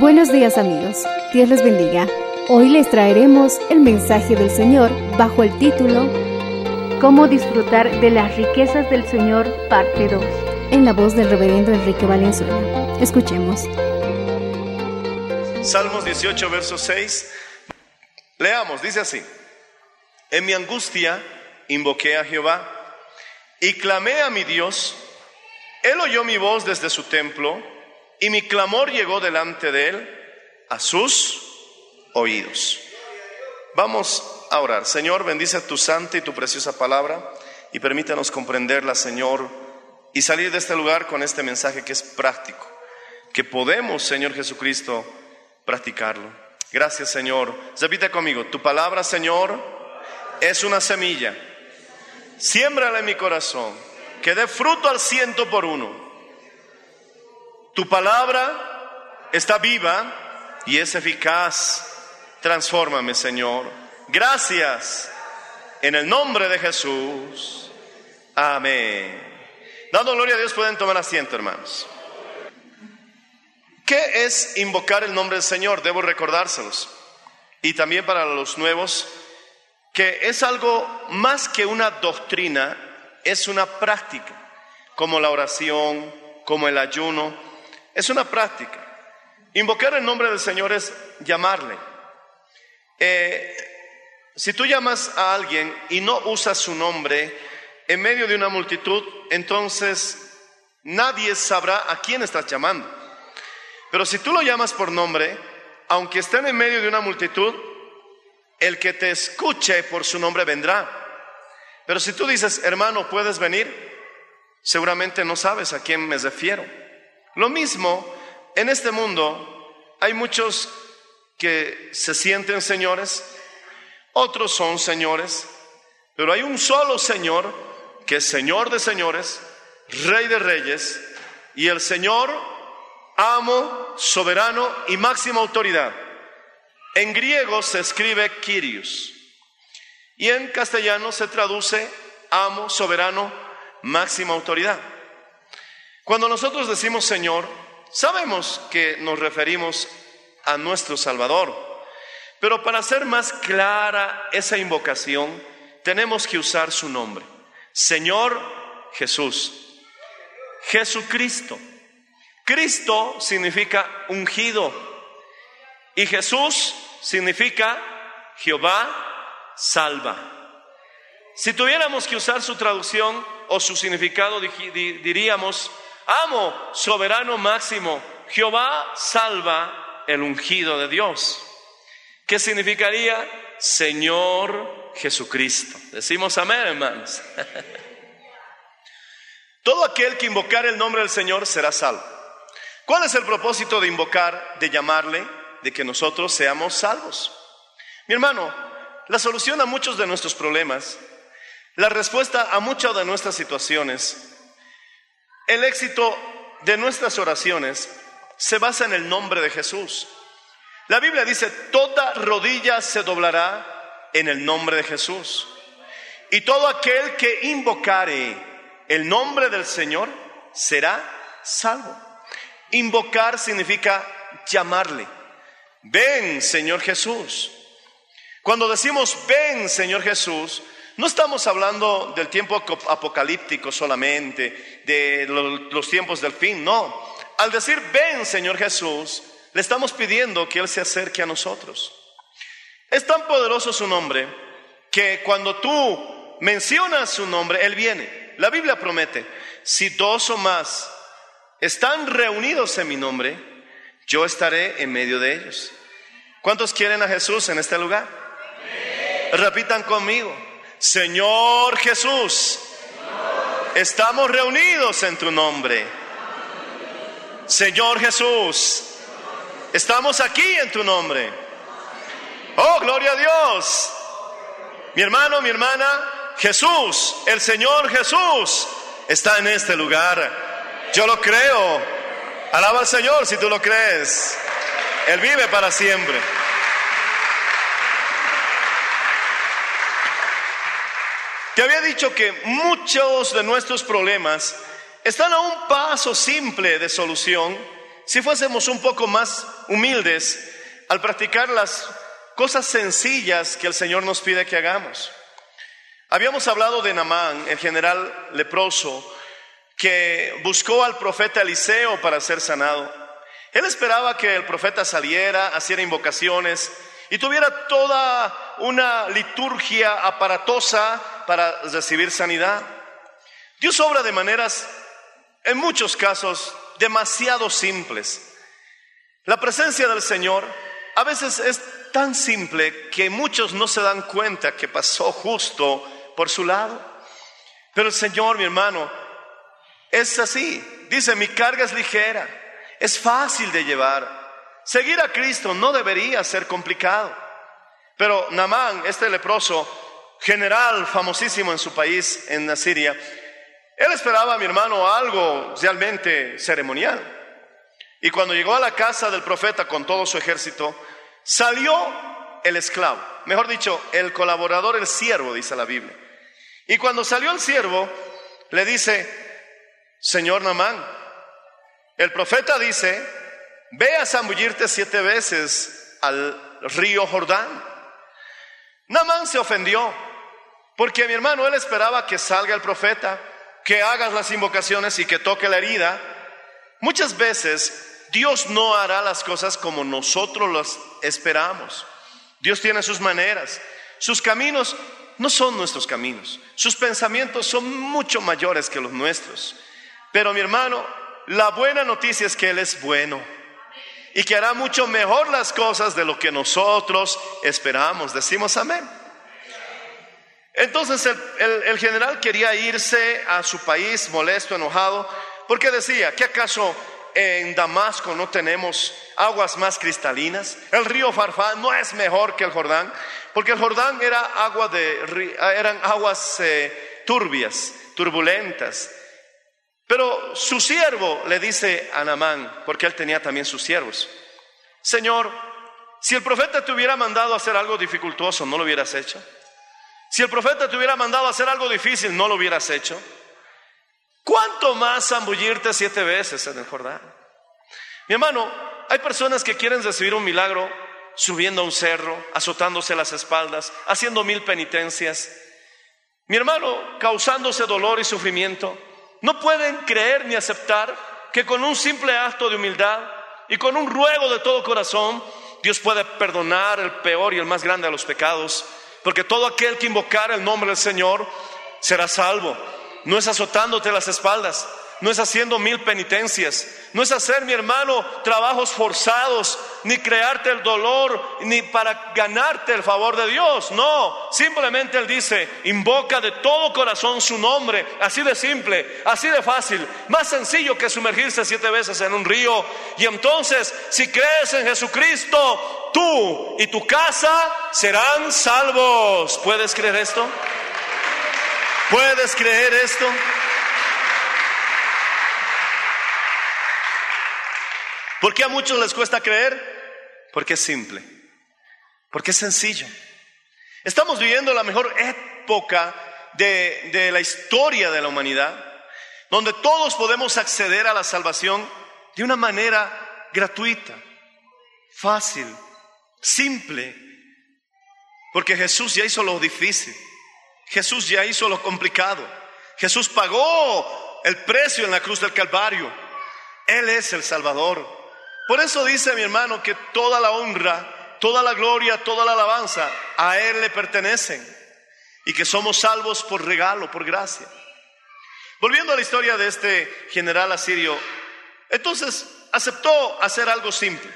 Buenos días amigos, Dios les bendiga. Hoy les traeremos el mensaje del Señor bajo el título Cómo disfrutar de las riquezas del Señor, parte 2, en la voz del reverendo Enrique Valenzuela. Escuchemos. Salmos 18, verso 6. Leamos, dice así. En mi angustia invoqué a Jehová y clamé a mi Dios. Él oyó mi voz desde su templo y mi clamor llegó delante de él a sus oídos. Vamos a orar. Señor, bendice tu santa y tu preciosa palabra y permítanos comprenderla, Señor, y salir de este lugar con este mensaje que es práctico, que podemos, Señor Jesucristo, practicarlo. Gracias, Señor. Repite conmigo, tu palabra, Señor, es una semilla. Siémbrala en mi corazón, que dé fruto al ciento por uno. Tu palabra está viva y es eficaz. Transfórmame, Señor. Gracias. En el nombre de Jesús. Amén. Dando gloria a Dios, pueden tomar asiento, hermanos. ¿Qué es invocar el nombre del Señor? Debo recordárselos. Y también para los nuevos, que es algo más que una doctrina, es una práctica, como la oración, como el ayuno, es una práctica. Invocar el nombre del Señor es llamarle. Eh, si tú llamas a alguien y no usas su nombre en medio de una multitud, entonces nadie sabrá a quién estás llamando. Pero si tú lo llamas por nombre, aunque estén en medio de una multitud, el que te escuche por su nombre vendrá. Pero si tú dices, hermano, ¿puedes venir? Seguramente no sabes a quién me refiero. Lo mismo, en este mundo hay muchos que se sienten señores, otros son señores, pero hay un solo Señor que es Señor de señores, Rey de reyes, y el Señor, amo, soberano y máxima autoridad. En griego se escribe Kyrios y en castellano se traduce amo, soberano, máxima autoridad. Cuando nosotros decimos Señor, sabemos que nos referimos a nuestro Salvador, pero para hacer más clara esa invocación, tenemos que usar su nombre. Señor Jesús, Jesucristo. Cristo significa ungido y Jesús significa Jehová salva. Si tuviéramos que usar su traducción o su significado, diríamos, amo, soberano máximo, Jehová salva el ungido de Dios. ¿Qué significaría? Señor Jesucristo. Decimos amén, hermanos. Todo aquel que invocar el nombre del Señor será salvo. ¿Cuál es el propósito de invocar, de llamarle, de que nosotros seamos salvos? Mi hermano, la solución a muchos de nuestros problemas, la respuesta a muchas de nuestras situaciones, el éxito de nuestras oraciones se basa en el nombre de Jesús. La Biblia dice, toda rodilla se doblará en el nombre de Jesús. y todo aquel que invocare el nombre del Señor será salvo. Invocar significa llamarle. Ven, Señor Jesús. Cuando decimos ven, Señor Jesús, no estamos hablando del tiempo apocalíptico solamente, de los tiempos del fin, no. Al decir ven, Señor Jesús, le estamos pidiendo que Él se acerque a nosotros. Es tan poderoso su nombre que cuando tú mencionas su nombre, Él viene. La Biblia promete, si dos o más están reunidos en mi nombre, yo estaré en medio de ellos. ¿Cuántos quieren a Jesús en este lugar? Repitan conmigo, Señor Jesús, estamos reunidos en tu nombre. Señor Jesús, estamos aquí en tu nombre. Oh, gloria a Dios. Mi hermano, mi hermana, Jesús, el Señor Jesús, está en este lugar. Yo lo creo. Alaba al Señor si tú lo crees. Él vive para siempre. Te había dicho que muchos de nuestros problemas están a un paso simple de solución si fuésemos un poco más humildes al practicar las cosas sencillas que el Señor nos pide que hagamos. Habíamos hablado de Namán, el general leproso, que buscó al profeta Eliseo para ser sanado. Él esperaba que el profeta saliera, haciera invocaciones y tuviera toda una liturgia aparatosa para recibir sanidad. Dios obra de maneras, en muchos casos, demasiado simples. La presencia del Señor a veces es tan simple que muchos no se dan cuenta que pasó justo por su lado. Pero el Señor, mi hermano, es así. Dice, mi carga es ligera, es fácil de llevar. Seguir a Cristo no debería ser complicado. Pero Namán, este leproso, general famosísimo en su país, en Siria, él esperaba, mi hermano, algo realmente ceremonial. Y cuando llegó a la casa del profeta con todo su ejército, Salió el esclavo, mejor dicho, el colaborador, el siervo, dice la Biblia. Y cuando salió el siervo, le dice, Señor Namán, el profeta dice, ve a zambullirte siete veces al río Jordán. Namán se ofendió, porque mi hermano, él esperaba que salga el profeta, que hagas las invocaciones y que toque la herida. Muchas veces Dios no hará las cosas como nosotros las esperamos. Dios tiene sus maneras. Sus caminos no son nuestros caminos. Sus pensamientos son mucho mayores que los nuestros. Pero mi hermano, la buena noticia es que Él es bueno y que hará mucho mejor las cosas de lo que nosotros esperamos. Decimos amén. Entonces el, general quería irse a su país molesto, enojado, porque decía, ¿qué acaso en Damasco no tenemos aguas más cristalinas. El río Farfán no es mejor que el Jordán, porque el Jordán era agua de, eran aguas eh, turbias, turbulentas. Pero su siervo le dice a Namán, porque él tenía también sus siervos, Señor, si el profeta te hubiera mandado hacer algo dificultoso, ¿no lo hubieras hecho? Si el profeta te hubiera mandado hacer algo difícil, ¿no lo hubieras hecho? ¿Cuánto más zambullirte siete veces en el Jordán? Mi hermano, hay personas que quieren recibir un milagro subiendo a un cerro, azotándose las espaldas, haciendo mil penitencias. Mi hermano, causándose dolor y sufrimiento, no pueden creer ni aceptar que con un simple acto de humildad y con un ruego de todo corazón, Dios puede perdonar el peor y el más grande de los pecados, porque todo aquel que invocar el nombre del Señor será salvo no es azotándote las espaldas, no es haciendo mil penitencias, no es hacer, mi hermano, trabajos forzados, ni crearte el dolor, ni para ganarte el favor de Dios. No, simplemente Él dice, invoca de todo corazón su nombre, así de simple, así de fácil, más sencillo que sumergirse siete veces en un río. Y entonces, si crees en Jesucristo, tú y tu casa serán salvos. ¿Puedes creer esto? ¿Puedes creer esto? ¿Por qué a muchos les cuesta creer? Porque es simple, porque es sencillo. Estamos viviendo la mejor época de, de la historia de la humanidad, donde todos podemos acceder a la salvación de una manera gratuita, fácil, simple, porque Jesús ya hizo lo difícil, Jesús ya hizo lo complicado, Jesús pagó el precio en la cruz del Calvario, Él es el Salvador. Por eso dice mi hermano que toda la honra, toda la gloria, toda la alabanza a Él le pertenecen y que somos salvos por regalo, por gracia. Volviendo a la historia de este general asirio, entonces aceptó hacer algo simple.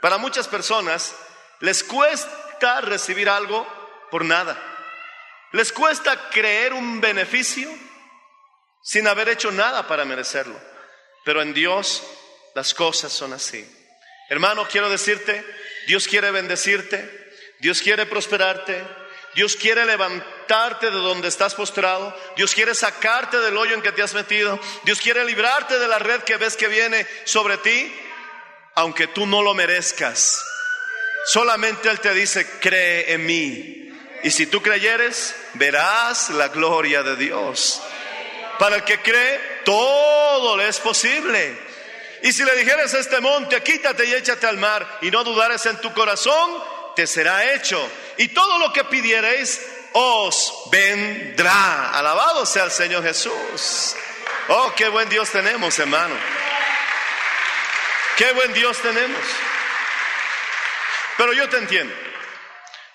Para muchas personas les cuesta recibir algo por nada. Les cuesta creer un beneficio sin haber hecho nada para merecerlo. Pero en Dios las cosas son así. Hermano, quiero decirte, Dios quiere bendecirte, Dios quiere prosperarte, Dios quiere levantarte de donde estás postrado. Dios quiere sacarte del hoyo en que te has metido. Dios quiere librarte de la red que ves que viene sobre ti, aunque tú no lo merezcas. Solamente Él te dice, cree en mí. Y si tú creyeres, verás la gloria de Dios. Para el que cree, todo le es posible. Y si le dijeres a este monte, quítate y échate al mar, y no dudares en tu corazón, te será hecho. Y todo lo que pidiereis os vendrá. Alabado sea el Señor Jesús. Oh, qué buen Dios tenemos, hermano. Qué buen Dios tenemos. Pero yo te entiendo.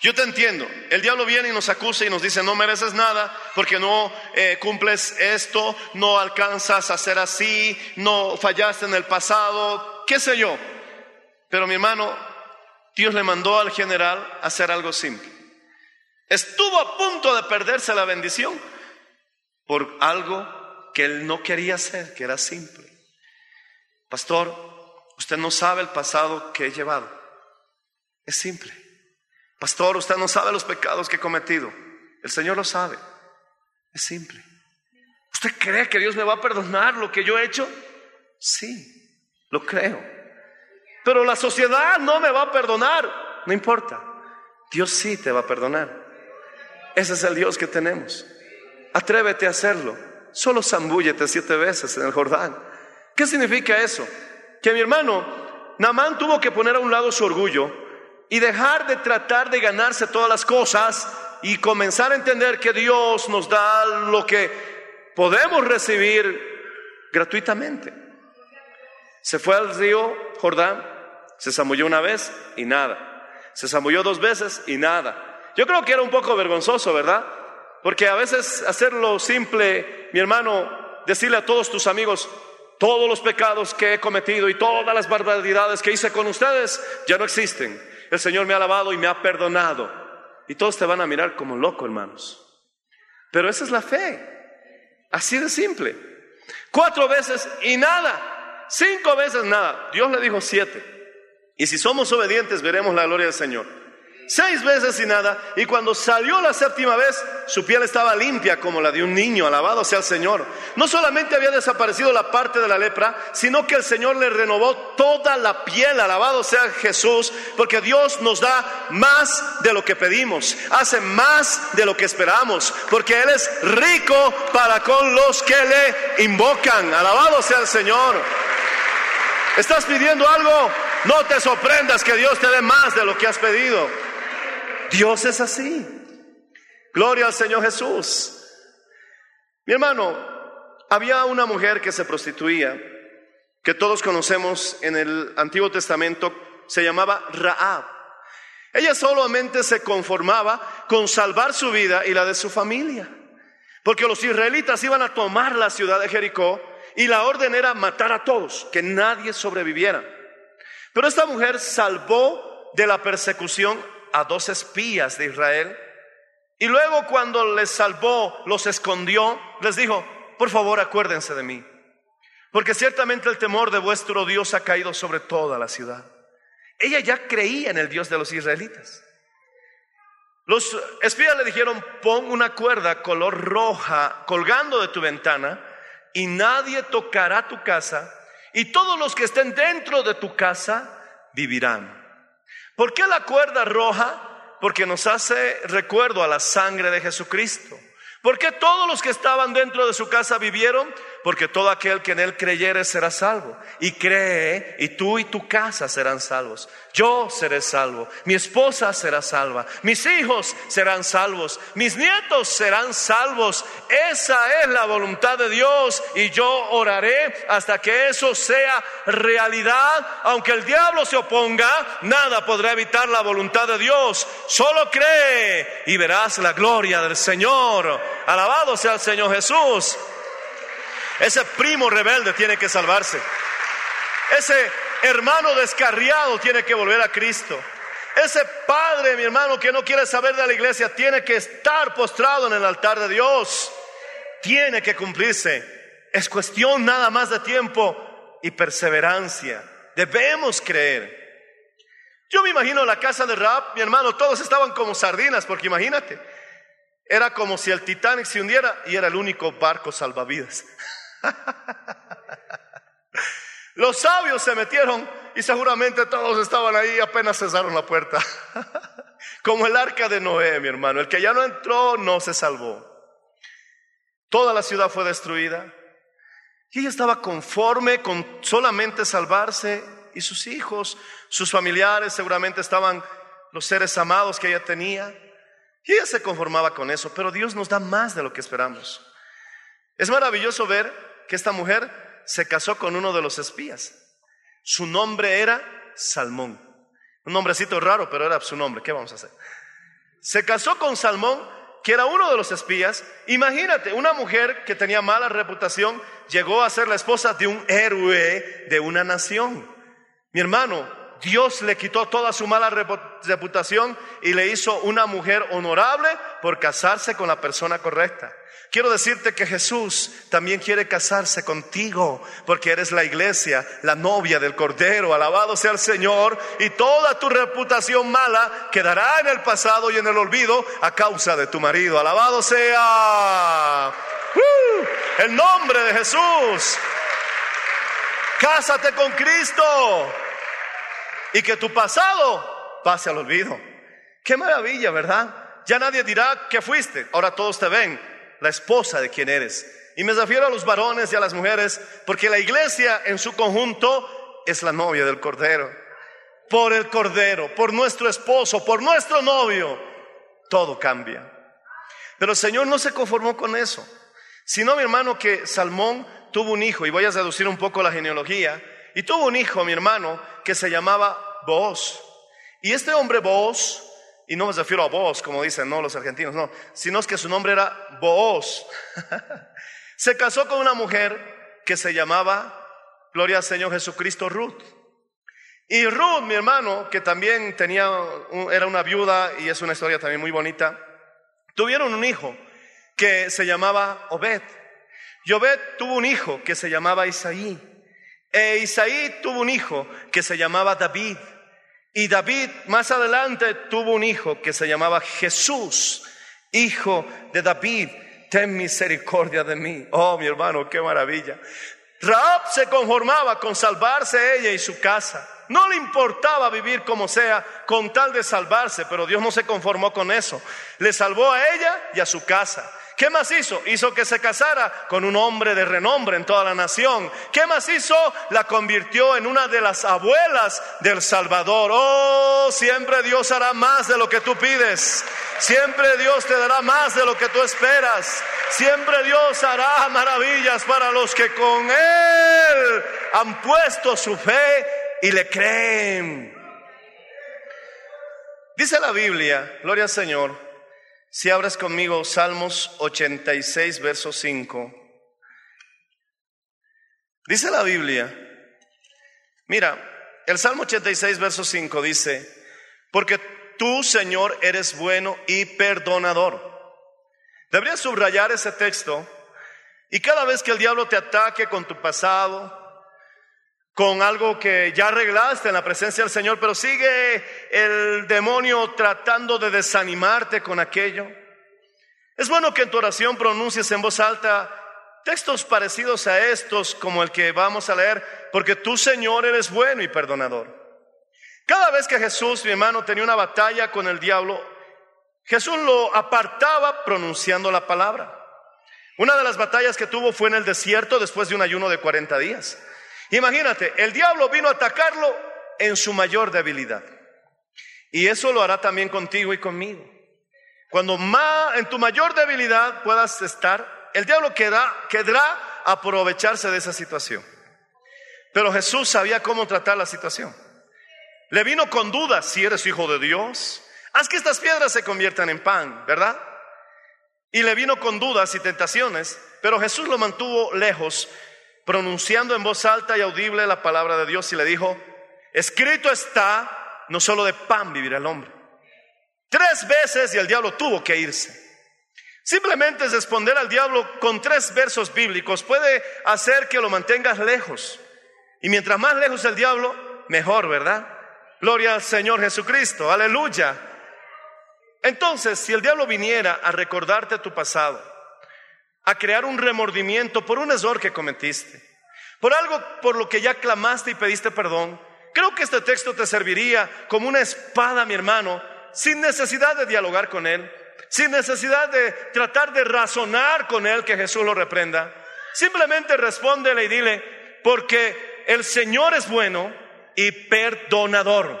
Yo te entiendo. El diablo viene y nos acusa y nos dice, no mereces nada porque no eh, cumples esto, no alcanzas a ser así, no fallaste en el pasado, qué sé yo. Pero mi hermano, Dios le mandó al general hacer algo simple. Estuvo a punto de perderse la bendición por algo que él no quería hacer, que era simple. Pastor, usted no sabe el pasado que he llevado. Es simple. Pastor, usted no sabe los pecados que he cometido. El Señor lo sabe. Es simple. ¿Usted cree que Dios me va a perdonar lo que yo he hecho? Sí, lo creo. Pero la sociedad no me va a perdonar. No importa. Dios sí te va a perdonar. Ese es el Dios que tenemos. Atrévete a hacerlo. Solo zambúllete siete veces en el Jordán. ¿Qué significa eso? Que mi hermano Namán tuvo que poner a un lado su orgullo y dejar de tratar de ganarse todas las cosas y comenzar a entender que Dios nos da lo que podemos recibir gratuitamente. Se fue al río Jordán, se zambulló una vez y nada. Se zambulló dos veces y nada. Yo creo que era un poco vergonzoso, ¿verdad? Porque a veces hacerlo simple, mi hermano, decirle a todos tus amigos, todos los pecados que he cometido y todas las barbaridades que hice con ustedes ya no existen. El Señor me ha lavado y me ha perdonado. Y todos te van a mirar como loco, hermanos. Pero esa es la fe. Así de simple. Cuatro veces y nada. Cinco veces nada. Dios le dijo siete. Y si somos obedientes, veremos la gloria del Señor. Seis veces y nada. Y cuando salió la séptima vez, su piel estaba limpia como la de un niño. Alabado sea el Señor. No solamente había desaparecido la parte de la lepra, sino que el Señor le renovó toda la piel. Alabado sea Jesús, porque Dios nos da más de lo que pedimos. Hace más de lo que esperamos. Porque Él es rico para con los que le invocan. Alabado sea el Señor. ¿Estás pidiendo algo? No te sorprendas que Dios te dé más de lo que has pedido. Dios es así. Gloria al Señor Jesús. Mi hermano, había una mujer que se prostituía, que todos conocemos en el Antiguo Testamento, se llamaba Raab. Ella solamente se conformaba con salvar su vida y la de su familia, porque los israelitas iban a tomar la ciudad de Jericó y la orden era matar a todos, que nadie sobreviviera. Pero esta mujer salvó de la persecución a dos espías de Israel y luego cuando les salvó, los escondió, les dijo, por favor acuérdense de mí, porque ciertamente el temor de vuestro Dios ha caído sobre toda la ciudad. Ella ya creía en el Dios de los israelitas. Los espías le dijeron, pon una cuerda color roja colgando de tu ventana y nadie tocará tu casa y todos los que estén dentro de tu casa vivirán. ¿Por qué la cuerda roja? Porque nos hace recuerdo a la sangre de Jesucristo. ¿Por qué todos los que estaban dentro de su casa vivieron? Porque todo aquel que en él creyere será salvo. Y cree, y tú y tu casa serán salvos. Yo seré salvo, mi esposa será salva, mis hijos serán salvos, mis nietos serán salvos. Esa es la voluntad de Dios y yo oraré hasta que eso sea realidad. Aunque el diablo se oponga, nada podrá evitar la voluntad de Dios. Solo cree y verás la gloria del Señor. Alabado sea el Señor Jesús. Ese primo rebelde tiene que salvarse. Ese hermano descarriado tiene que volver a Cristo. Ese padre, mi hermano, que no quiere saber de la iglesia, tiene que estar postrado en el altar de Dios. Tiene que cumplirse. Es cuestión nada más de tiempo y perseverancia. Debemos creer. Yo me imagino la casa de Rap, mi hermano, todos estaban como sardinas, porque imagínate, era como si el Titanic se hundiera y era el único barco salvavidas. Los sabios se metieron y seguramente todos estaban ahí apenas cesaron la puerta. Como el arca de Noé, mi hermano. El que ya no entró no se salvó. Toda la ciudad fue destruida. Y ella estaba conforme con solamente salvarse y sus hijos, sus familiares seguramente estaban los seres amados que ella tenía. Y ella se conformaba con eso, pero Dios nos da más de lo que esperamos. Es maravilloso ver que esta mujer se casó con uno de los espías. Su nombre era Salmón. Un nombrecito raro, pero era su nombre. ¿Qué vamos a hacer? Se casó con Salmón, que era uno de los espías. Imagínate, una mujer que tenía mala reputación llegó a ser la esposa de un héroe de una nación. Mi hermano, Dios le quitó toda su mala reputación y le hizo una mujer honorable por casarse con la persona correcta. Quiero decirte que Jesús también quiere casarse contigo porque eres la iglesia, la novia del Cordero. Alabado sea el Señor y toda tu reputación mala quedará en el pasado y en el olvido a causa de tu marido. Alabado sea ¡Uh! el nombre de Jesús. Cásate con Cristo y que tu pasado pase al olvido. Qué maravilla, ¿verdad? Ya nadie dirá que fuiste, ahora todos te ven la esposa de quien eres. Y me refiero a los varones y a las mujeres, porque la iglesia en su conjunto es la novia del Cordero. Por el Cordero, por nuestro esposo, por nuestro novio, todo cambia. Pero el Señor no se conformó con eso, sino mi hermano que Salmón tuvo un hijo, y voy a reducir un poco la genealogía, y tuvo un hijo, mi hermano, que se llamaba Boaz. Y este hombre Boaz y no me refiero a vos, como dicen no los argentinos, no, sino que su nombre era Booz. se casó con una mujer que se llamaba, gloria al Señor Jesucristo, Ruth. Y Ruth, mi hermano, que también tenía, era una viuda y es una historia también muy bonita, tuvieron un hijo que se llamaba Obed. Y Obed tuvo un hijo que se llamaba Isaí. E Isaí tuvo un hijo que se llamaba David. Y David más adelante tuvo un hijo que se llamaba Jesús, hijo de David. Ten misericordia de mí. Oh, mi hermano, qué maravilla. Raab se conformaba con salvarse ella y su casa. No le importaba vivir como sea con tal de salvarse, pero Dios no se conformó con eso. Le salvó a ella y a su casa. ¿Qué más hizo? Hizo que se casara con un hombre de renombre en toda la nación. ¿Qué más hizo? La convirtió en una de las abuelas del Salvador. Oh, siempre Dios hará más de lo que tú pides. Siempre Dios te dará más de lo que tú esperas. Siempre Dios hará maravillas para los que con Él han puesto su fe y le creen. Dice la Biblia, gloria al Señor, si abres conmigo Salmos 86, verso 5. Dice la Biblia, mira, el Salmo 86, verso 5 dice, porque tú, Señor, eres bueno y perdonador. Deberías subrayar ese texto y cada vez que el diablo te ataque con tu pasado, con algo que ya arreglaste en la presencia del Señor, pero sigue el demonio tratando de desanimarte con aquello. Es bueno que en tu oración pronuncies en voz alta textos parecidos a estos como el que vamos a leer, porque tú Señor eres bueno y perdonador. Cada vez que Jesús, mi hermano, tenía una batalla con el diablo, Jesús lo apartaba pronunciando la palabra. Una de las batallas que tuvo fue en el desierto después de un ayuno de 40 días. Imagínate, el diablo vino a atacarlo en su mayor debilidad. Y eso lo hará también contigo y conmigo. Cuando más, en tu mayor debilidad puedas estar, el diablo quedará, quedará aprovecharse de esa situación. Pero Jesús sabía cómo tratar la situación. Le vino con dudas, si eres hijo de Dios, haz que estas piedras se conviertan en pan, ¿verdad? Y le vino con dudas y tentaciones, pero Jesús lo mantuvo lejos, pronunciando en voz alta y audible la palabra de Dios y le dijo, escrito está, no solo de pan vivirá el hombre. Tres veces y el diablo tuvo que irse. Simplemente responder al diablo con tres versos bíblicos puede hacer que lo mantengas lejos. Y mientras más lejos el diablo, mejor, ¿verdad? Gloria al Señor Jesucristo, aleluya. Entonces, si el diablo viniera a recordarte tu pasado, a crear un remordimiento por un error que cometiste, por algo por lo que ya clamaste y pediste perdón, creo que este texto te serviría como una espada, mi hermano, sin necesidad de dialogar con él, sin necesidad de tratar de razonar con él que Jesús lo reprenda. Simplemente respóndele y dile, porque el Señor es bueno y perdonador.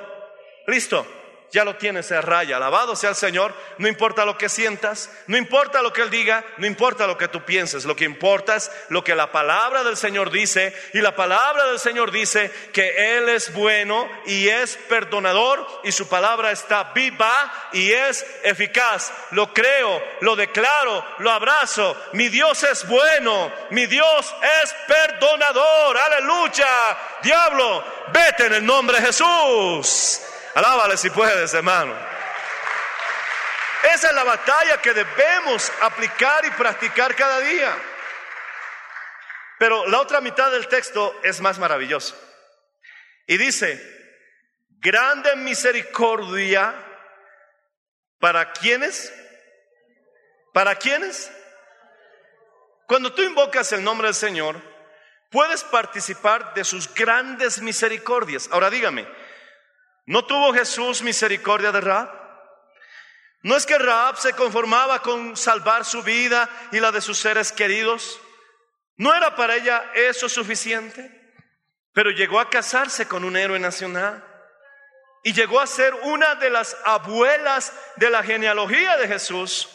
Listo ya lo tienes a raya. Alabado sea el Señor. No importa lo que sientas, no importa lo que Él diga, no importa lo que tú pienses. Lo que importa es lo que la palabra del Señor dice. Y la palabra del Señor dice que Él es bueno y es perdonador y su palabra está viva y es eficaz. Lo creo, lo declaro, lo abrazo. Mi Dios es bueno, mi Dios es perdonador. Aleluya. Diablo, vete en el nombre de Jesús. Alábale si puedes, hermano. Esa es la batalla que debemos aplicar y practicar cada día. Pero la otra mitad del texto es más maravilloso. Y dice, grande misericordia para quienes, para quienes. Cuando tú invocas el nombre del Señor, puedes participar de sus grandes misericordias. Ahora dígame, ¿No tuvo Jesús misericordia de Raab? ¿No es que Raab se conformaba con salvar su vida y la de sus seres queridos? ¿No era para ella eso suficiente? Pero llegó a casarse con un héroe nacional y llegó a ser una de las abuelas de la genealogía de Jesús,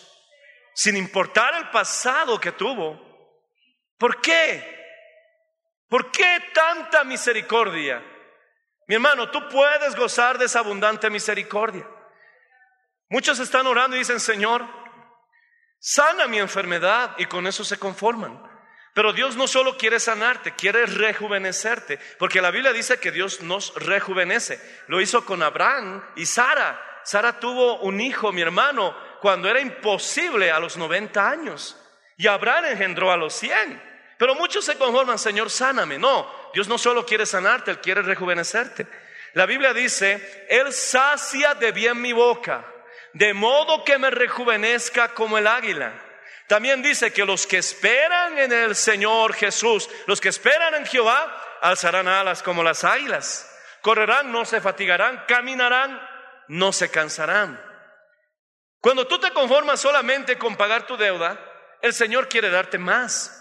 sin importar el pasado que tuvo. ¿Por qué? ¿Por qué tanta misericordia? Mi hermano, tú puedes gozar de esa abundante misericordia. Muchos están orando y dicen, Señor, sana mi enfermedad y con eso se conforman. Pero Dios no solo quiere sanarte, quiere rejuvenecerte, porque la Biblia dice que Dios nos rejuvenece. Lo hizo con Abraham y Sara. Sara tuvo un hijo, mi hermano, cuando era imposible a los 90 años. Y Abraham engendró a los 100. Pero muchos se conforman, Señor, sáname. No, Dios no solo quiere sanarte, Él quiere rejuvenecerte. La Biblia dice, Él sacia de bien mi boca, de modo que me rejuvenezca como el águila. También dice que los que esperan en el Señor Jesús, los que esperan en Jehová, alzarán alas como las águilas. Correrán, no se fatigarán, caminarán, no se cansarán. Cuando tú te conformas solamente con pagar tu deuda, el Señor quiere darte más.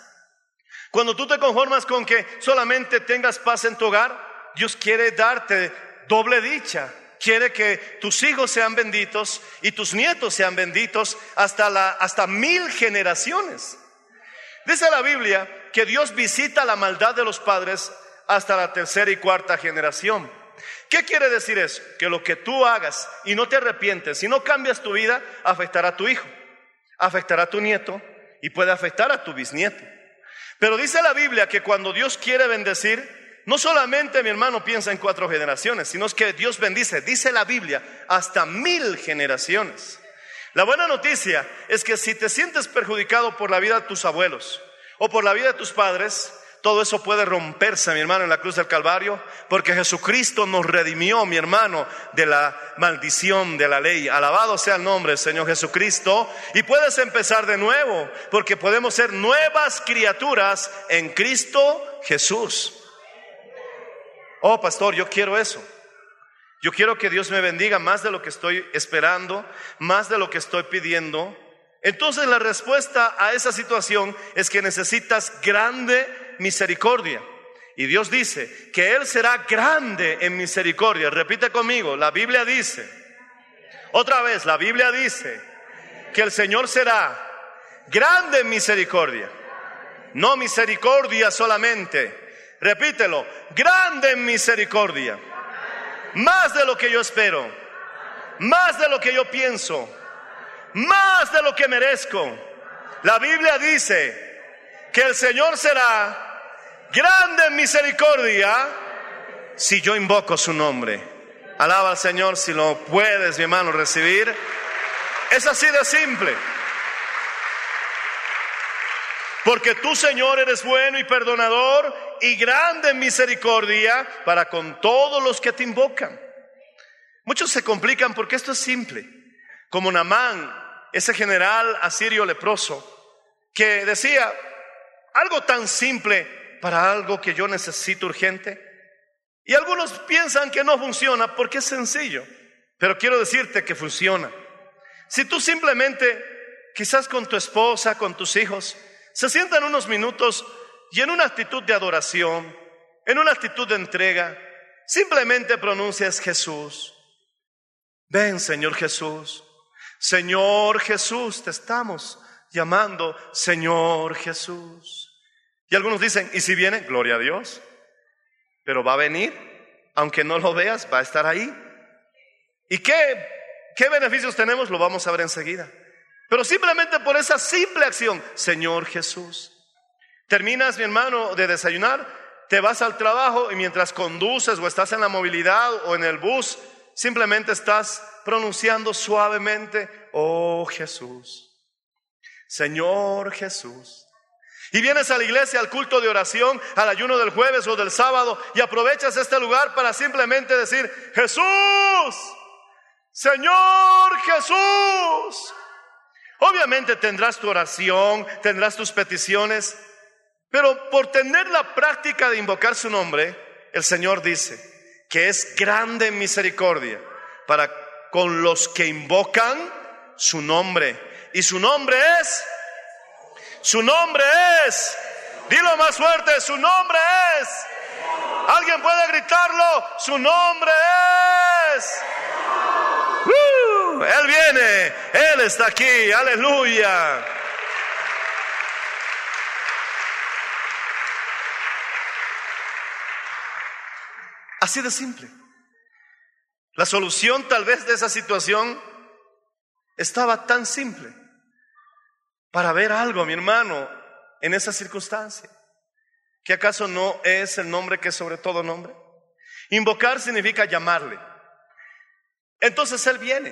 Cuando tú te conformas con que solamente tengas paz en tu hogar, Dios quiere darte doble dicha. Quiere que tus hijos sean benditos y tus nietos sean benditos hasta, la, hasta mil generaciones. Dice la Biblia que Dios visita la maldad de los padres hasta la tercera y cuarta generación. ¿Qué quiere decir eso? Que lo que tú hagas y no te arrepientes, si no cambias tu vida, afectará a tu hijo, afectará a tu nieto y puede afectar a tu bisnieto. Pero dice la Biblia que cuando Dios quiere bendecir, no solamente mi hermano piensa en cuatro generaciones, sino que Dios bendice, dice la Biblia, hasta mil generaciones. La buena noticia es que si te sientes perjudicado por la vida de tus abuelos o por la vida de tus padres, todo eso puede romperse, mi hermano, en la cruz del Calvario, porque Jesucristo nos redimió, mi hermano, de la maldición de la ley. Alabado sea el nombre del Señor Jesucristo. Y puedes empezar de nuevo, porque podemos ser nuevas criaturas en Cristo Jesús. Oh, pastor, yo quiero eso. Yo quiero que Dios me bendiga más de lo que estoy esperando, más de lo que estoy pidiendo. Entonces la respuesta a esa situación es que necesitas grande misericordia. Y Dios dice que Él será grande en misericordia. Repite conmigo, la Biblia dice, otra vez, la Biblia dice que el Señor será grande en misericordia. No misericordia solamente. Repítelo, grande en misericordia. Más de lo que yo espero. Más de lo que yo pienso. Más de lo que merezco. La Biblia dice que el Señor será grande misericordia si yo invoco su nombre. Alaba al Señor si lo puedes, mi hermano, recibir. Es así de simple. Porque tú, Señor, eres bueno y perdonador y grande en misericordia para con todos los que te invocan. Muchos se complican porque esto es simple. Como Namán, ese general asirio leproso, que decía algo tan simple, para algo que yo necesito urgente? Y algunos piensan que no funciona porque es sencillo, pero quiero decirte que funciona. Si tú simplemente, quizás con tu esposa, con tus hijos, se sientan unos minutos y en una actitud de adoración, en una actitud de entrega, simplemente pronuncias Jesús. Ven, Señor Jesús. Señor Jesús, te estamos llamando, Señor Jesús. Y algunos dicen, ¿y si viene? Gloria a Dios. Pero va a venir, aunque no lo veas, va a estar ahí. ¿Y qué, qué beneficios tenemos? Lo vamos a ver enseguida. Pero simplemente por esa simple acción, Señor Jesús. Terminas, mi hermano, de desayunar, te vas al trabajo y mientras conduces o estás en la movilidad o en el bus, simplemente estás pronunciando suavemente, oh Jesús. Señor Jesús. Y vienes a la iglesia, al culto de oración, al ayuno del jueves o del sábado y aprovechas este lugar para simplemente decir, Jesús, Señor Jesús. Obviamente tendrás tu oración, tendrás tus peticiones, pero por tener la práctica de invocar su nombre, el Señor dice que es grande misericordia para con los que invocan su nombre. Y su nombre es su nombre es, dilo más fuerte, su nombre es. ¿Alguien puede gritarlo? Su nombre es. Uh, él viene, Él está aquí, aleluya. Así de simple. La solución tal vez de esa situación estaba tan simple para ver algo, mi hermano, en esa circunstancia. ¿Que acaso no es el nombre que es sobre todo nombre? Invocar significa llamarle. Entonces Él viene.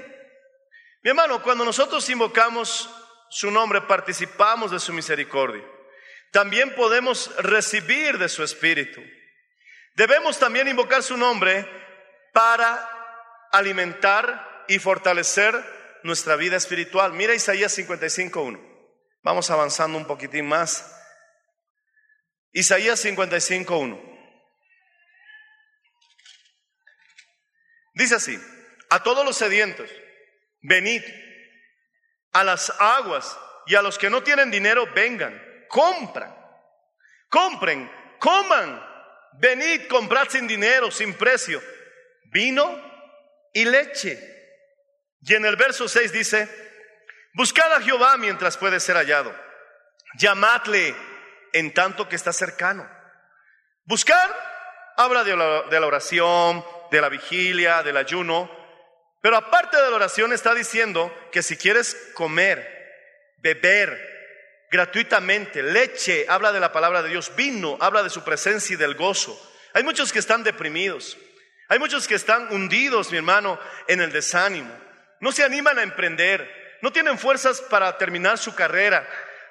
Mi hermano, cuando nosotros invocamos su nombre, participamos de su misericordia. También podemos recibir de su espíritu. Debemos también invocar su nombre para alimentar y fortalecer nuestra vida espiritual. Mira Isaías 55.1. Vamos avanzando un poquitín más. Isaías 55.1. Dice así, a todos los sedientos, venid, a las aguas y a los que no tienen dinero, vengan, compran, compren, coman, venid, comprad sin dinero, sin precio, vino y leche. Y en el verso 6 dice, Buscad a Jehová mientras puede ser hallado. Llamadle en tanto que está cercano. Buscar habla de la, oración, de la vigilia, del ayuno. Pero aparte de la oración está diciendo que si quieres comer, beber gratuitamente, leche, habla de la palabra de Dios, vino, habla de su presencia y del gozo. Hay muchos que están deprimidos. Hay muchos que están hundidos, mi hermano, en el desánimo. No se animan a emprender no tienen fuerzas para terminar su carrera,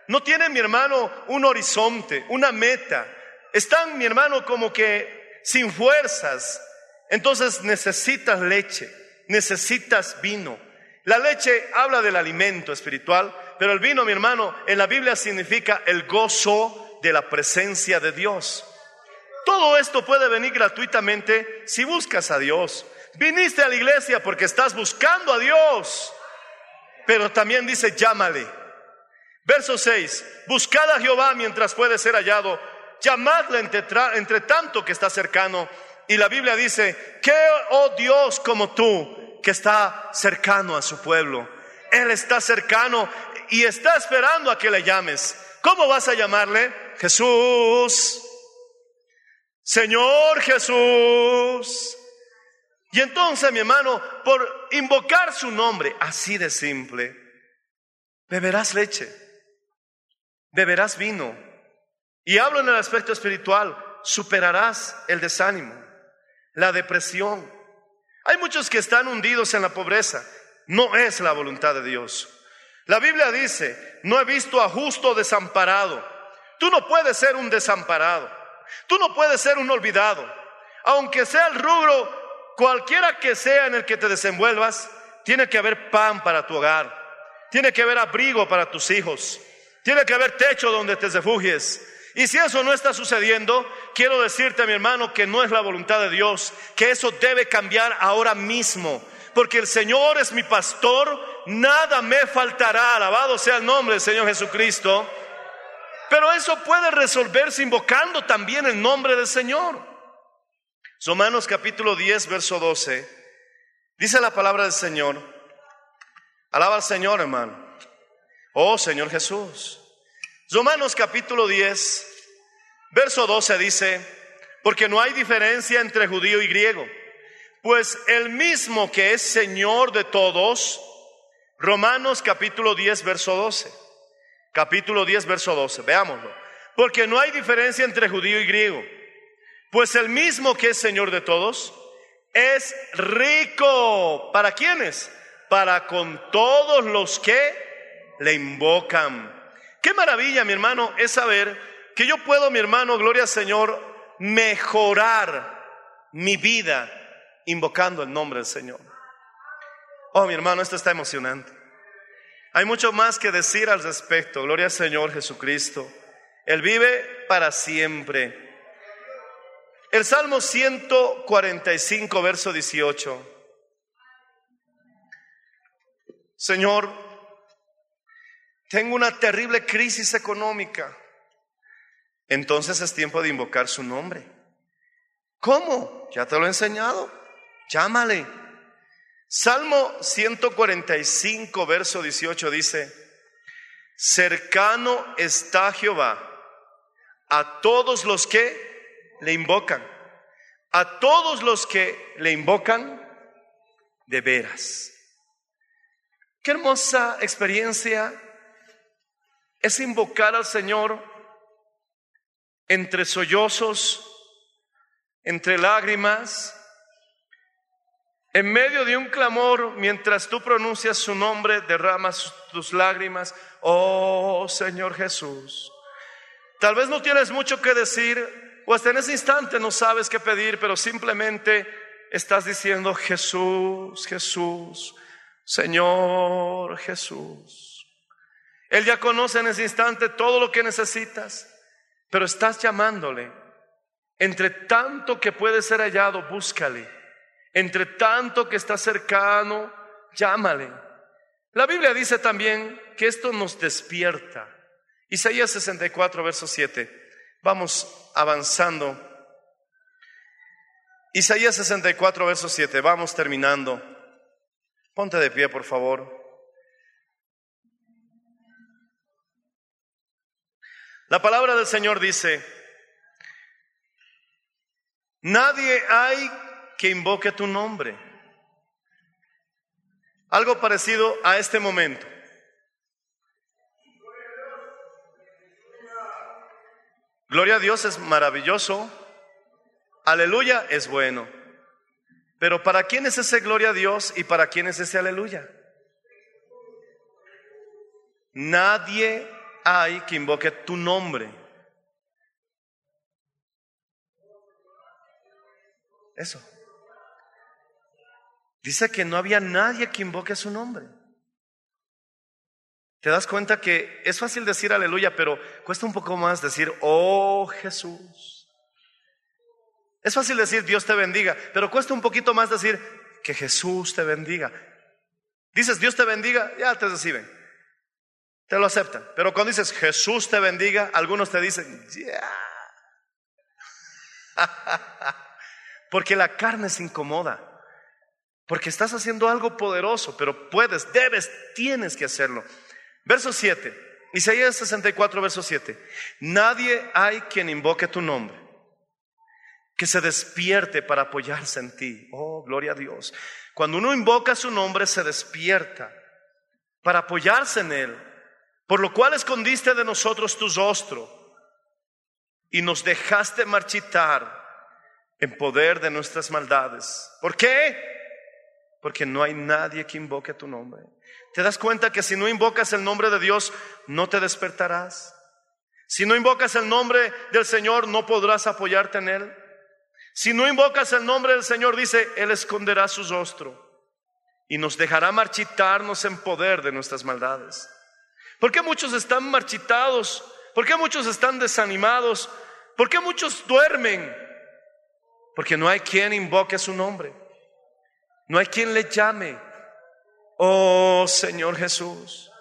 no tienen, mi hermano, un horizonte, una meta. Están, mi hermano, como que sin fuerzas. Entonces necesitas leche, necesitas vino. La leche habla del alimento espiritual, pero el vino, mi hermano, en la Biblia significa el gozo de la presencia de Dios. Todo esto puede venir gratuitamente si buscas a Dios. Viniste a la iglesia porque estás buscando a Dios. Pero también dice, llámale. Verso 6, buscad a Jehová mientras puede ser hallado, llamadle entre, tanto que está cercano. Y la Biblia dice, ¿qué, oh Dios, como tú, que está cercano a su pueblo? Él está cercano y está esperando a que le llames. ¿Cómo vas a llamarle? Jesús. Señor Jesús. Y entonces, mi hermano, por invocar su nombre, así de simple, beberás leche, beberás vino. Y hablo en el aspecto espiritual, superarás el desánimo, la depresión. Hay muchos que están hundidos en la pobreza. No es la voluntad de Dios. La Biblia dice, no he visto a justo desamparado. Tú no puedes ser un desamparado. Tú no puedes ser un olvidado. Aunque sea el rubro cualquiera que sea en el que te desenvuelvas, tiene que haber pan para tu hogar, tiene que haber abrigo para tus hijos, tiene que haber techo donde te refugies. Y si eso no está sucediendo, quiero decirte, mi hermano, que no es la voluntad de Dios, que eso debe cambiar ahora mismo, porque el Señor es mi pastor, nada me faltará, alabado sea el nombre del Señor Jesucristo. Pero eso puede resolverse invocando también el nombre del Señor. Romanos capítulo 10, verso 12. Dice la palabra del Señor. Alaba al Señor, hermano. Oh Señor Jesús. Romanos capítulo 10, verso 12 dice, porque no hay diferencia entre judío y griego, pues el mismo que es Señor de todos, Romanos capítulo 10, verso 12. Capítulo 10, verso 12. Veámoslo. Porque no hay diferencia entre judío y griego. Pues el mismo que es Señor de todos es rico. ¿Para quiénes? Para con todos los que le invocan. Qué maravilla, mi hermano, es saber que yo puedo, mi hermano, gloria al Señor, mejorar mi vida invocando el nombre del Señor. Oh, mi hermano, esto está emocionante. Hay mucho más que decir al respecto. Gloria al Señor Jesucristo. Él vive para siempre. El Salmo 145, verso 18. Señor, tengo una terrible crisis económica. Entonces es tiempo de invocar su nombre. ¿Cómo? Ya te lo he enseñado. Llámale. Salmo 145, verso 18 dice, cercano está Jehová a todos los que le invocan, a todos los que le invocan de veras. Qué hermosa experiencia es invocar al Señor entre sollozos, entre lágrimas, en medio de un clamor, mientras tú pronuncias su nombre, derramas tus lágrimas, oh Señor Jesús. Tal vez no tienes mucho que decir, o hasta en ese instante no sabes qué pedir, pero simplemente estás diciendo, Jesús, Jesús, Señor Jesús. Él ya conoce en ese instante todo lo que necesitas, pero estás llamándole. Entre tanto que puede ser hallado, búscale. Entre tanto que está cercano, llámale. La Biblia dice también que esto nos despierta. Isaías 64, verso 7. Vamos avanzando. Isaías 64, verso 7. Vamos terminando. Ponte de pie, por favor. La palabra del Señor dice, nadie hay que invoque tu nombre. Algo parecido a este momento. Gloria a Dios es maravilloso. Aleluya es bueno. Pero ¿para quién es ese gloria a Dios y para quién es ese aleluya? Nadie hay que invoque tu nombre. Eso. Dice que no había nadie que invoque su nombre. Te das cuenta que es fácil decir aleluya, pero cuesta un poco más decir, oh Jesús. Es fácil decir Dios te bendiga, pero cuesta un poquito más decir que Jesús te bendiga. Dices Dios te bendiga, ya te reciben. Te lo aceptan. Pero cuando dices Jesús te bendiga, algunos te dicen, ya. Porque la carne se incomoda. Porque estás haciendo algo poderoso, pero puedes, debes, tienes que hacerlo. Verso 7. Isaías 64, verso 7. Nadie hay quien invoque tu nombre, que se despierte para apoyarse en ti. Oh, gloria a Dios. Cuando uno invoca su nombre, se despierta para apoyarse en él, por lo cual escondiste de nosotros tu rostro y nos dejaste marchitar en poder de nuestras maldades. ¿Por qué? Porque no hay nadie que invoque tu nombre. ¿Te das cuenta que si no invocas el nombre de Dios, no te despertarás? Si no invocas el nombre del Señor, no podrás apoyarte en Él. Si no invocas el nombre del Señor, dice, Él esconderá su rostro y nos dejará marchitarnos en poder de nuestras maldades. ¿Por qué muchos están marchitados? ¿Por qué muchos están desanimados? ¿Por qué muchos duermen? Porque no hay quien invoque su nombre. No hay quien le llame, oh Señor Jesús.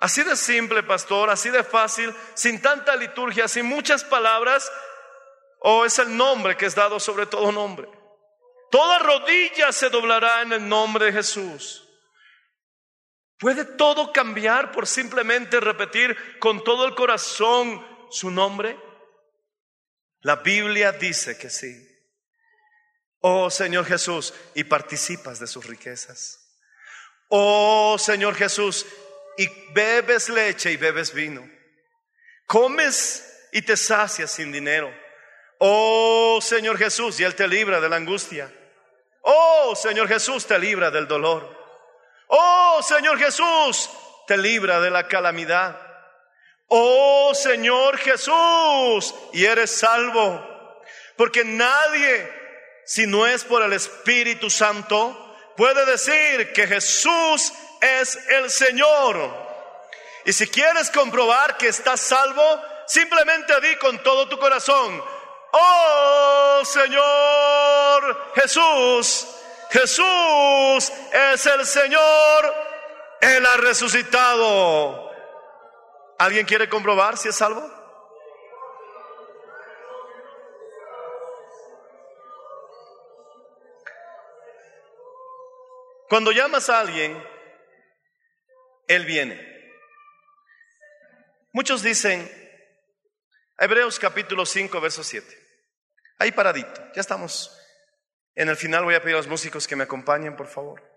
Así de simple, pastor, así de fácil, sin tanta liturgia, sin muchas palabras, oh es el nombre que es dado sobre todo nombre. Toda rodilla se doblará en el nombre de Jesús. ¿Puede todo cambiar por simplemente repetir con todo el corazón su nombre? La Biblia dice que sí oh Señor Jesús, y participas de sus riquezas. Oh Señor Jesús, y bebes leche y bebes vino. Comes y te sacias sin dinero. Oh Señor Jesús, y Él te libra de la angustia. Oh Señor Jesús, te libra del dolor. Oh Señor Jesús, te libra de la calamidad. Oh Señor Jesús, y eres salvo. Porque nadie si no es por el Espíritu Santo, puede decir que Jesús es el Señor. Y si quieres comprobar que estás salvo, simplemente di con todo tu corazón, oh Señor Jesús, Jesús es el Señor, Él ha resucitado. ¿Alguien quiere comprobar si es salvo? Cuando llamas a alguien, Él viene. Muchos dicen, Hebreos capítulo 5, verso 7. Ahí paradito, ya estamos. En el final voy a pedir a los músicos que me acompañen, por favor.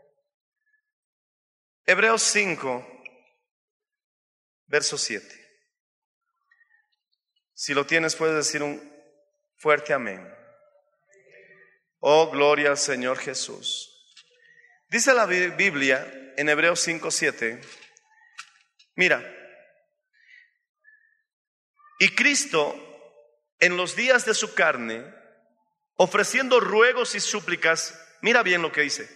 Hebreos 5, verso 7. Si lo tienes, puedes decir un fuerte amén. Oh, gloria al Señor Jesús. Dice la Biblia en Hebreos 5:7, mira, y Cristo en los días de su carne, ofreciendo ruegos y súplicas, mira bien lo que dice,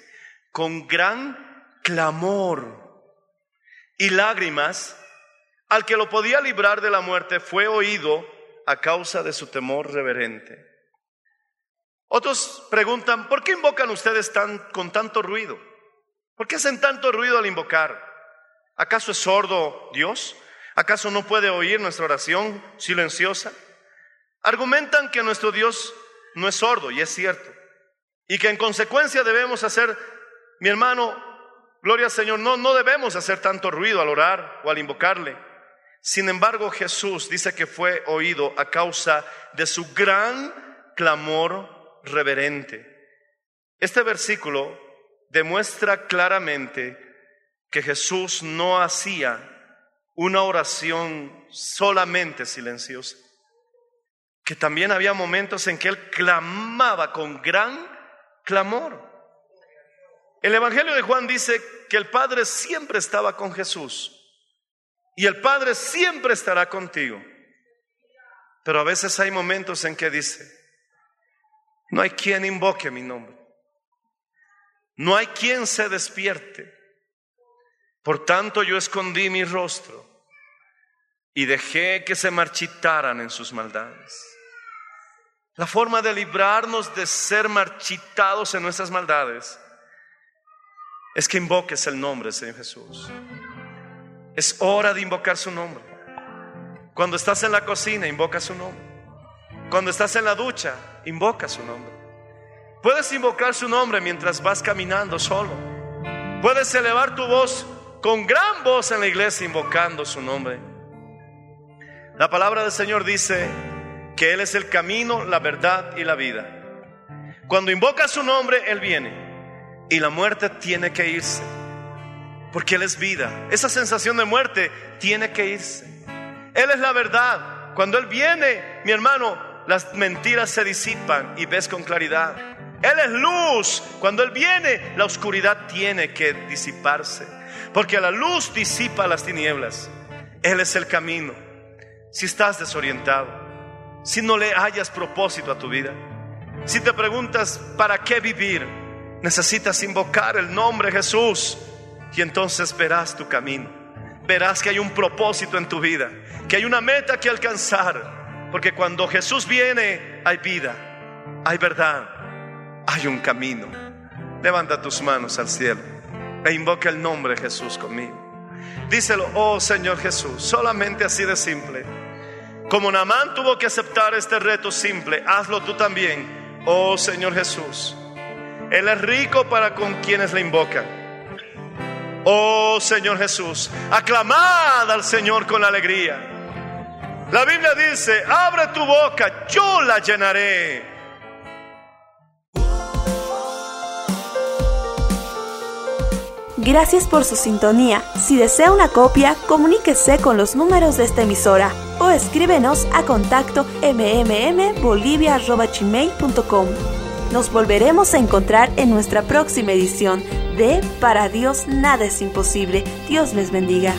con gran clamor y lágrimas, al que lo podía librar de la muerte, fue oído a causa de su temor reverente. Otros preguntan, ¿por qué invocan ustedes tan, con tanto ruido? ¿Por qué hacen tanto ruido al invocar? ¿Acaso es sordo Dios? ¿Acaso no puede oír nuestra oración silenciosa? Argumentan que nuestro Dios no es sordo, y es cierto. Y que en consecuencia debemos hacer, mi hermano, gloria al Señor, no, no debemos hacer tanto ruido al orar o al invocarle. Sin embargo, Jesús dice que fue oído a causa de su gran clamor reverente. Este versículo demuestra claramente que Jesús no hacía una oración solamente silenciosa, que también había momentos en que él clamaba con gran clamor. El Evangelio de Juan dice que el Padre siempre estaba con Jesús y el Padre siempre estará contigo. Pero a veces hay momentos en que dice, no hay quien invoque mi nombre. No hay quien se despierte. Por tanto yo escondí mi rostro y dejé que se marchitaran en sus maldades. La forma de librarnos de ser marchitados en nuestras maldades es que invoques el nombre, Señor Jesús. Es hora de invocar su nombre. Cuando estás en la cocina, invoca su nombre. Cuando estás en la ducha, invoca su nombre. Puedes invocar su nombre mientras vas caminando solo. Puedes elevar tu voz con gran voz en la iglesia invocando su nombre. La palabra del Señor dice que Él es el camino, la verdad y la vida. Cuando invoca su nombre, Él viene. Y la muerte tiene que irse. Porque Él es vida. Esa sensación de muerte tiene que irse. Él es la verdad. Cuando Él viene, mi hermano, las mentiras se disipan y ves con claridad. Él es luz. Cuando Él viene, la oscuridad tiene que disiparse. Porque la luz disipa las tinieblas. Él es el camino. Si estás desorientado, si no le hayas propósito a tu vida, si te preguntas para qué vivir, necesitas invocar el nombre de Jesús y entonces verás tu camino. Verás que hay un propósito en tu vida, que hay una meta que alcanzar. Porque cuando Jesús viene, hay vida, hay verdad, hay un camino. Levanta tus manos al cielo e invoca el nombre de Jesús conmigo. Díselo, oh Señor Jesús, solamente así de simple. Como Namán tuvo que aceptar este reto simple, hazlo tú también, oh Señor Jesús. Él es rico para con quienes le invocan. Oh Señor Jesús, aclamad al Señor con alegría. La Biblia dice, abre tu boca, yo la llenaré. Gracias por su sintonía. Si desea una copia, comuníquese con los números de esta emisora o escríbenos a contacto mmmbolivia.gmail.com. Nos volveremos a encontrar en nuestra próxima edición de Para Dios nada es imposible. Dios les bendiga.